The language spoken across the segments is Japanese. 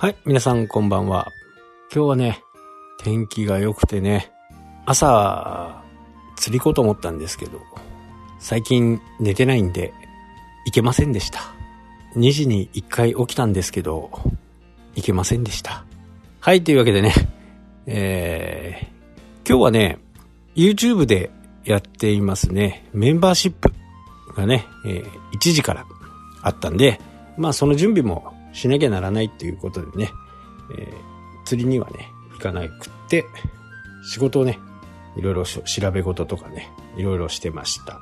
はい、皆さんこんばんは。今日はね、天気が良くてね、朝、釣り行こうと思ったんですけど、最近寝てないんで、行けませんでした。2時に1回起きたんですけど、行けませんでした。はい、というわけでね、えー、今日はね、YouTube でやっていますね、メンバーシップがね、えー、1時からあったんで、まあその準備もしなきゃならないっていうことでね、えー、釣りにはね、行かなくって、仕事をね、いろいろ調べ事とかね、いろいろしてました。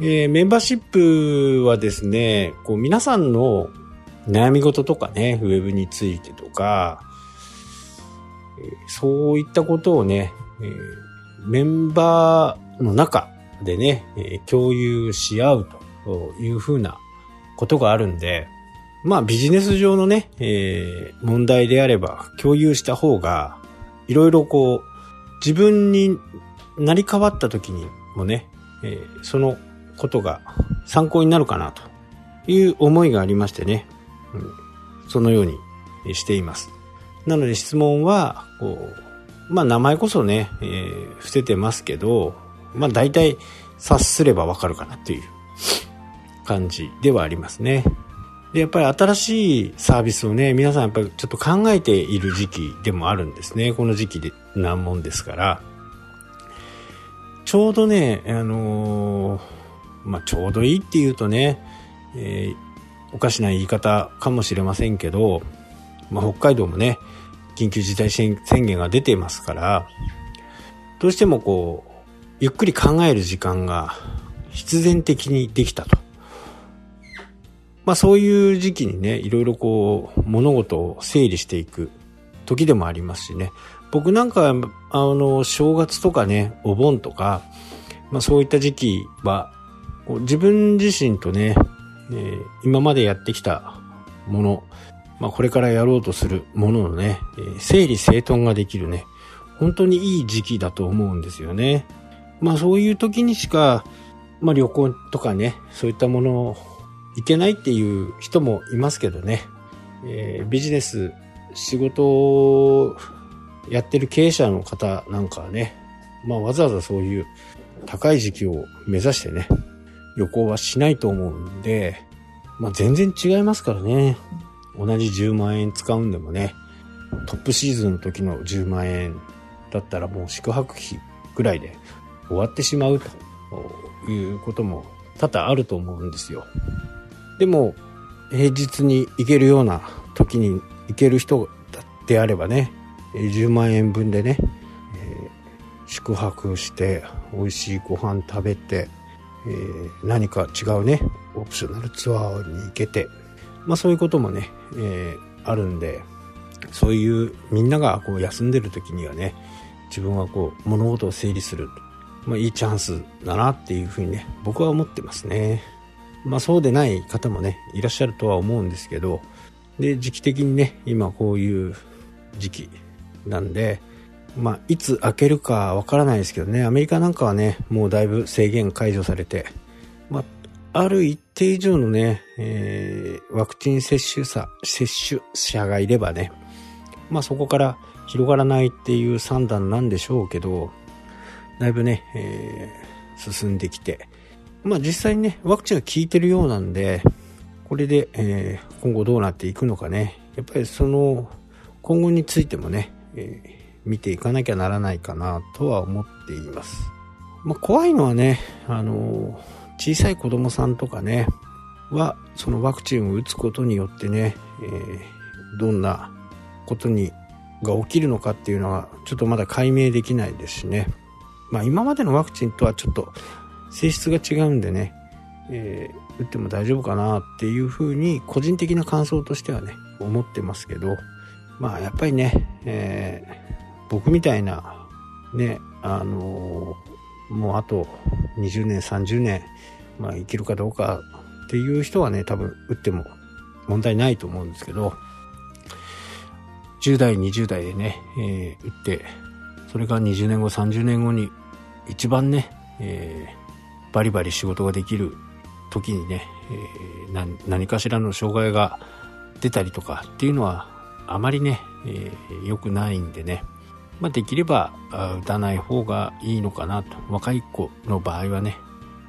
えー、メンバーシップはですね、こう皆さんの悩み事とかね、ウェブについてとか、そういったことをね、え、メンバーの中でね、共有し合うというふうなことがあるんで、まあビジネス上のね、えー、問題であれば共有した方が、いろいろこう、自分になり変わった時にもね、えー、そのことが参考になるかなという思いがありましてね、うん、そのようにしています。なので質問は、こう、まあ名前こそね、えー、伏せてますけど、まあ大体察すればわかるかなっていう感じではありますね。で、やっぱり新しいサービスをね、皆さんやっぱりちょっと考えている時期でもあるんですね。この時期で、なんもんですから。ちょうどね、あのー、まあ、ちょうどいいって言うとね、えー、おかしな言い方かもしれませんけど、まあ、北海道もね、緊急事態宣言が出ていますから、どうしてもこう、ゆっくり考える時間が必然的にできたと。まあそういう時期にね、いろいろこう、物事を整理していく時でもありますしね。僕なんか、あの、正月とかね、お盆とか、まあそういった時期は、自分自身とね、えー、今までやってきたもの、まあこれからやろうとするもののね、えー、整理整頓ができるね、本当にいい時期だと思うんですよね。まあそういう時にしか、まあ旅行とかね、そういったものをいけないっていう人もいますけどね、えー、ビジネス、仕事をやってる経営者の方なんかはね、まあわざわざそういう高い時期を目指してね、旅行はしないと思うんで、まあ全然違いますからね。同じ10万円使うんでもね、トップシーズンの時の10万円だったらもう宿泊費ぐらいで終わってしまうということも多々あると思うんですよ。でも、平日に行けるような時に行ける人であればね、10万円分でね、えー、宿泊して美味しいご飯食べて、えー、何か違うね、オプショナルツアーに行けて、まあそういうこともね、えー、あるんで、そういうみんながこう休んでる時にはね、自分はこう物事を整理する、まあいいチャンスだなっていうふうにね、僕は思ってますね。まあそうでない方もね、いらっしゃるとは思うんですけど、で、時期的にね、今こういう時期なんで、まあいつ開けるかわからないですけどね、アメリカなんかはね、もうだいぶ制限解除されて、まあ、ある一定以上のね、えー、ワクチン接種者、接種者がいればね、まあそこから広がらないっていう算段なんでしょうけど、だいぶね、えー、進んできて、まあ実際にね、ワクチンが効いてるようなんで、これで、えー、今後どうなっていくのかね、やっぱりその、今後についてもね、えー、見ていかなきゃならないかなとは思っています。まあ怖いのはね、あの小さい子供さんとかね、は、そのワクチンを打つことによってね、えー、どんなことに、が起きるのかっていうのは、ちょっとまだ解明できないですしね。まあ今までのワクチンとはちょっと性質が違うんでね、えー、打っても大丈夫かなっていうふうに個人的な感想としてはね、思ってますけど、まあやっぱりね、えー、僕みたいな、ね、あのー、もうあと20年、30年、まあ生きるかどうかっていう人はね、多分打っても問題ないと思うんですけど、10代、20代でね、えー、打って、それが20年後、30年後に一番ね、えー、バリバリ仕事ができる時にね、えー、何かしらの障害が出たりとかっていうのはあまりね、えー、良くないんでね、まあ、できれば打たない方がいいのかなと。若い子の場合はね、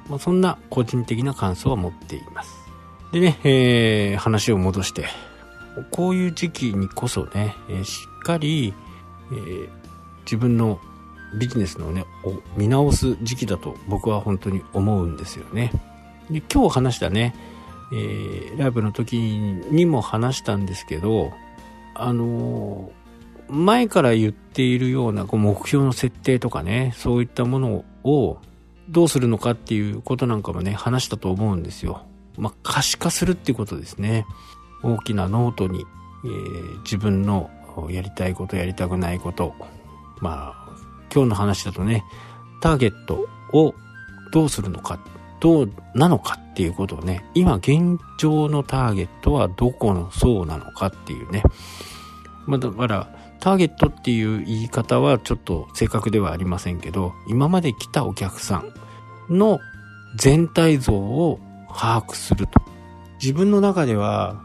まあ、そんな個人的な感想は持っています。でね、えー、話を戻して、こういう時期にこそね、しっかり、えー、自分のビジネスのね、を見直す時期だと僕は本当に思うんですよね。で今日話したね、えー、ライブの時にも話したんですけど、あのー、前から言っているようなこう目標の設定とかね、そういったものをどうするのかっていうことなんかもね、話したと思うんですよ。まあ、可視化するっていうことですね。大きなノートに、えー、自分のやりたいこと、やりたくないこと、まあ、今日の話だとね、ターゲットをどうするのか、どうなのかっていうことをね、今現状のターゲットはどこの層なのかっていうね。まあだから、ターゲットっていう言い方はちょっと正確ではありませんけど、今まで来たお客さんの全体像を把握すると。自分の中では、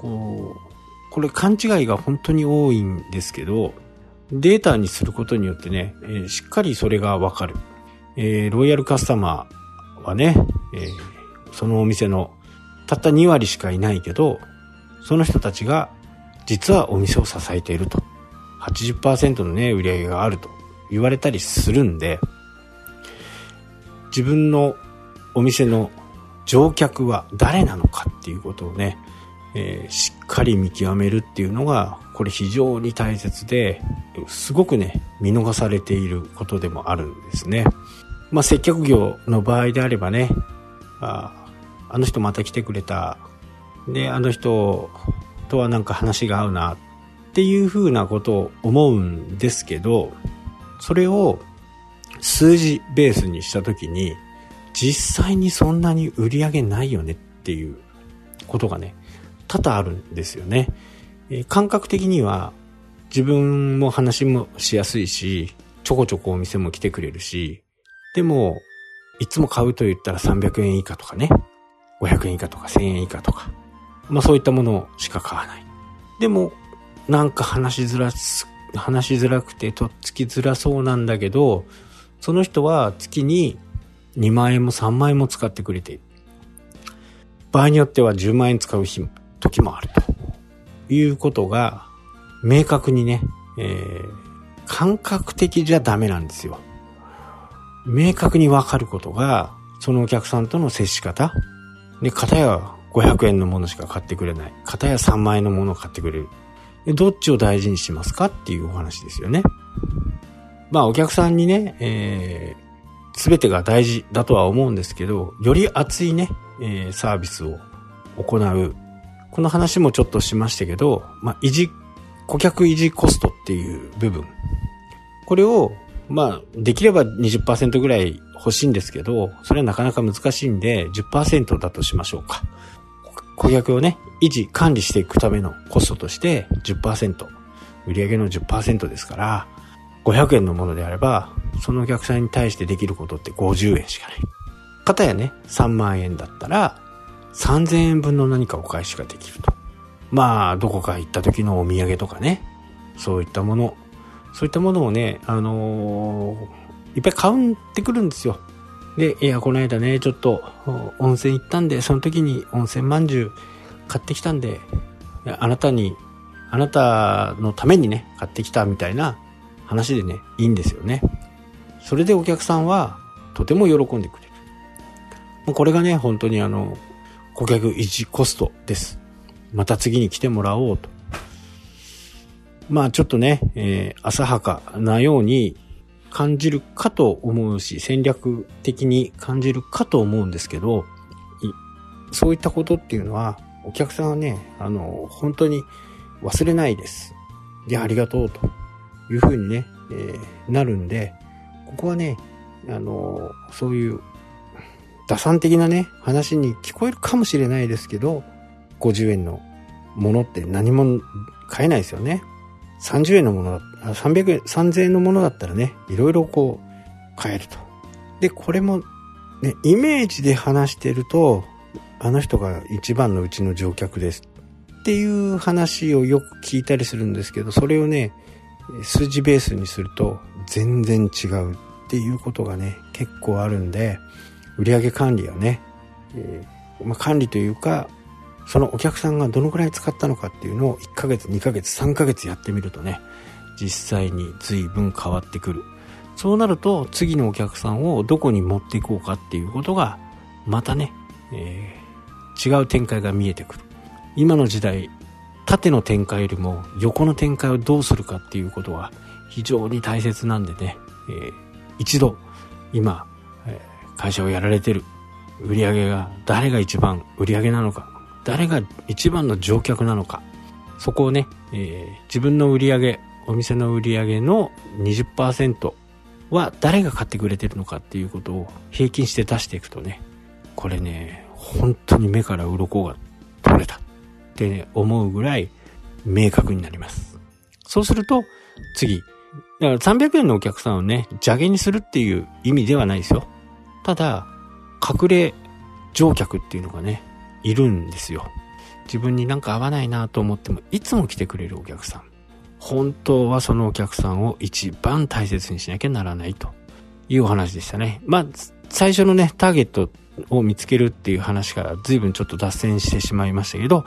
こう、これ勘違いが本当に多いんですけど、データにすることによってね、えー、しっかりそれがわかる。えー、ロイヤルカスタマーはね、えーそのお店のたった2割しかいないけど、その人たちが実はお店を支えていると。80%のね、売り上げがあると言われたりするんで、自分のお店の乗客は誰なのかっていうことをね、えー、しっかり見極めるっていうのが、これ非常に大切で、すごくね、見逃されていることでもあるんですね。まあ、接客業の場合であればね、ああの人また来てくれた。で、あの人とはなんか話が合うなっていうふうなことを思うんですけど、それを数字ベースにしたときに、実際にそんなに売り上げないよねっていうことがね、多々あるんですよね。え、感覚的には自分も話もしやすいし、ちょこちょこお店も来てくれるし、でも、いつも買うと言ったら300円以下とかね、500円以下とか1000円以下とか、まあそういったものしか買わない。でも、なんか話しづらす、話しづらくてとっつきづらそうなんだけど、その人は月に2万円も3万円も使ってくれている。場合によっては10万円使う日も、時もあるということが明確にね、えー、感覚的じゃダメなんですよ。明確にわかることが、そのお客さんとの接し方、で、片や500円のものしか買ってくれない。片や3万円のものを買ってくれる。で、どっちを大事にしますかっていうお話ですよね。まあ、お客さんにね、えー、すべてが大事だとは思うんですけど、より熱いね、えー、サービスを行う。この話もちょっとしましたけど、まあ、維持、顧客維持コストっていう部分。これを、まあ、できれば20%ぐらい欲しいんですけど、それはなかなか難しいんで、10%だとしましょうか。顧客をね、維持、管理していくためのコストとして10%。売上の10%ですから、500円のものであれば、そのお客さんに対してできることって50円しかない。かたやね、3万円だったら、3000円分の何かお返しができると。まあ、どこか行った時のお土産とかね、そういったもの、そういったものをね、あのーいっぱい買うってくるんですよ。で、いや、この間ね、ちょっと温泉行ったんで、その時に温泉まんじゅう買ってきたんで、あなたに、あなたのためにね、買ってきたみたいな話でね、いいんですよね。それでお客さんはとても喜んでくれる。もうこれがね、本当にあの、顧客維持コストです。また次に来てもらおうと。まあちょっとね、えー、浅はかなように感じるかと思うし、戦略的に感じるかと思うんですけど、そういったことっていうのは、お客さんはね、あの、本当に忘れないです。で、ありがとうというふうにね、えー、なるんで、ここはね、あの、そういう打算的なね、話に聞こえるかもしれないですけど、50円のものって何も買えないですよね。30円のものだ、300円、3000円のものだったらね、いろいろこう、買えると。で、これも、ね、イメージで話してると、あの人が一番のうちの乗客です。っていう話をよく聞いたりするんですけど、それをね、数字ベースにすると全然違うっていうことがね、結構あるんで、売上管理はね、えー、まあ、管理というか、そのお客さんがどのくらい使ったのかっていうのを1ヶ月、2ヶ月、3ヶ月やってみるとね、実際に随分変わってくる。そうなると次のお客さんをどこに持っていこうかっていうことがまたね、えー、違う展開が見えてくる。今の時代、縦の展開よりも横の展開をどうするかっていうことは非常に大切なんでね、えー、一度今、会社をやられてる売り上げが誰が一番売り上げなのか、誰が一番の乗客なのか、そこをね、えー、自分の売り上げ、お店の売り上げの20%は誰が買ってくれてるのかっていうことを平均して出していくとね、これね、本当に目から鱗が取れたって、ね、思うぐらい明確になります。そうすると、次、だから300円のお客さんをね、邪気にするっていう意味ではないですよ。ただ、隠れ乗客っていうのがね、いるんですよ。自分になんか合わないなと思っても、いつも来てくれるお客さん。本当はそのお客さんを一番大切にしなきゃならないというお話でしたね。まあ、最初のね、ターゲットを見つけるっていう話から随分ちょっと脱線してしまいましたけど、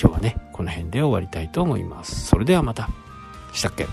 今日はね、この辺で終わりたいと思います。それではまた。したっけ？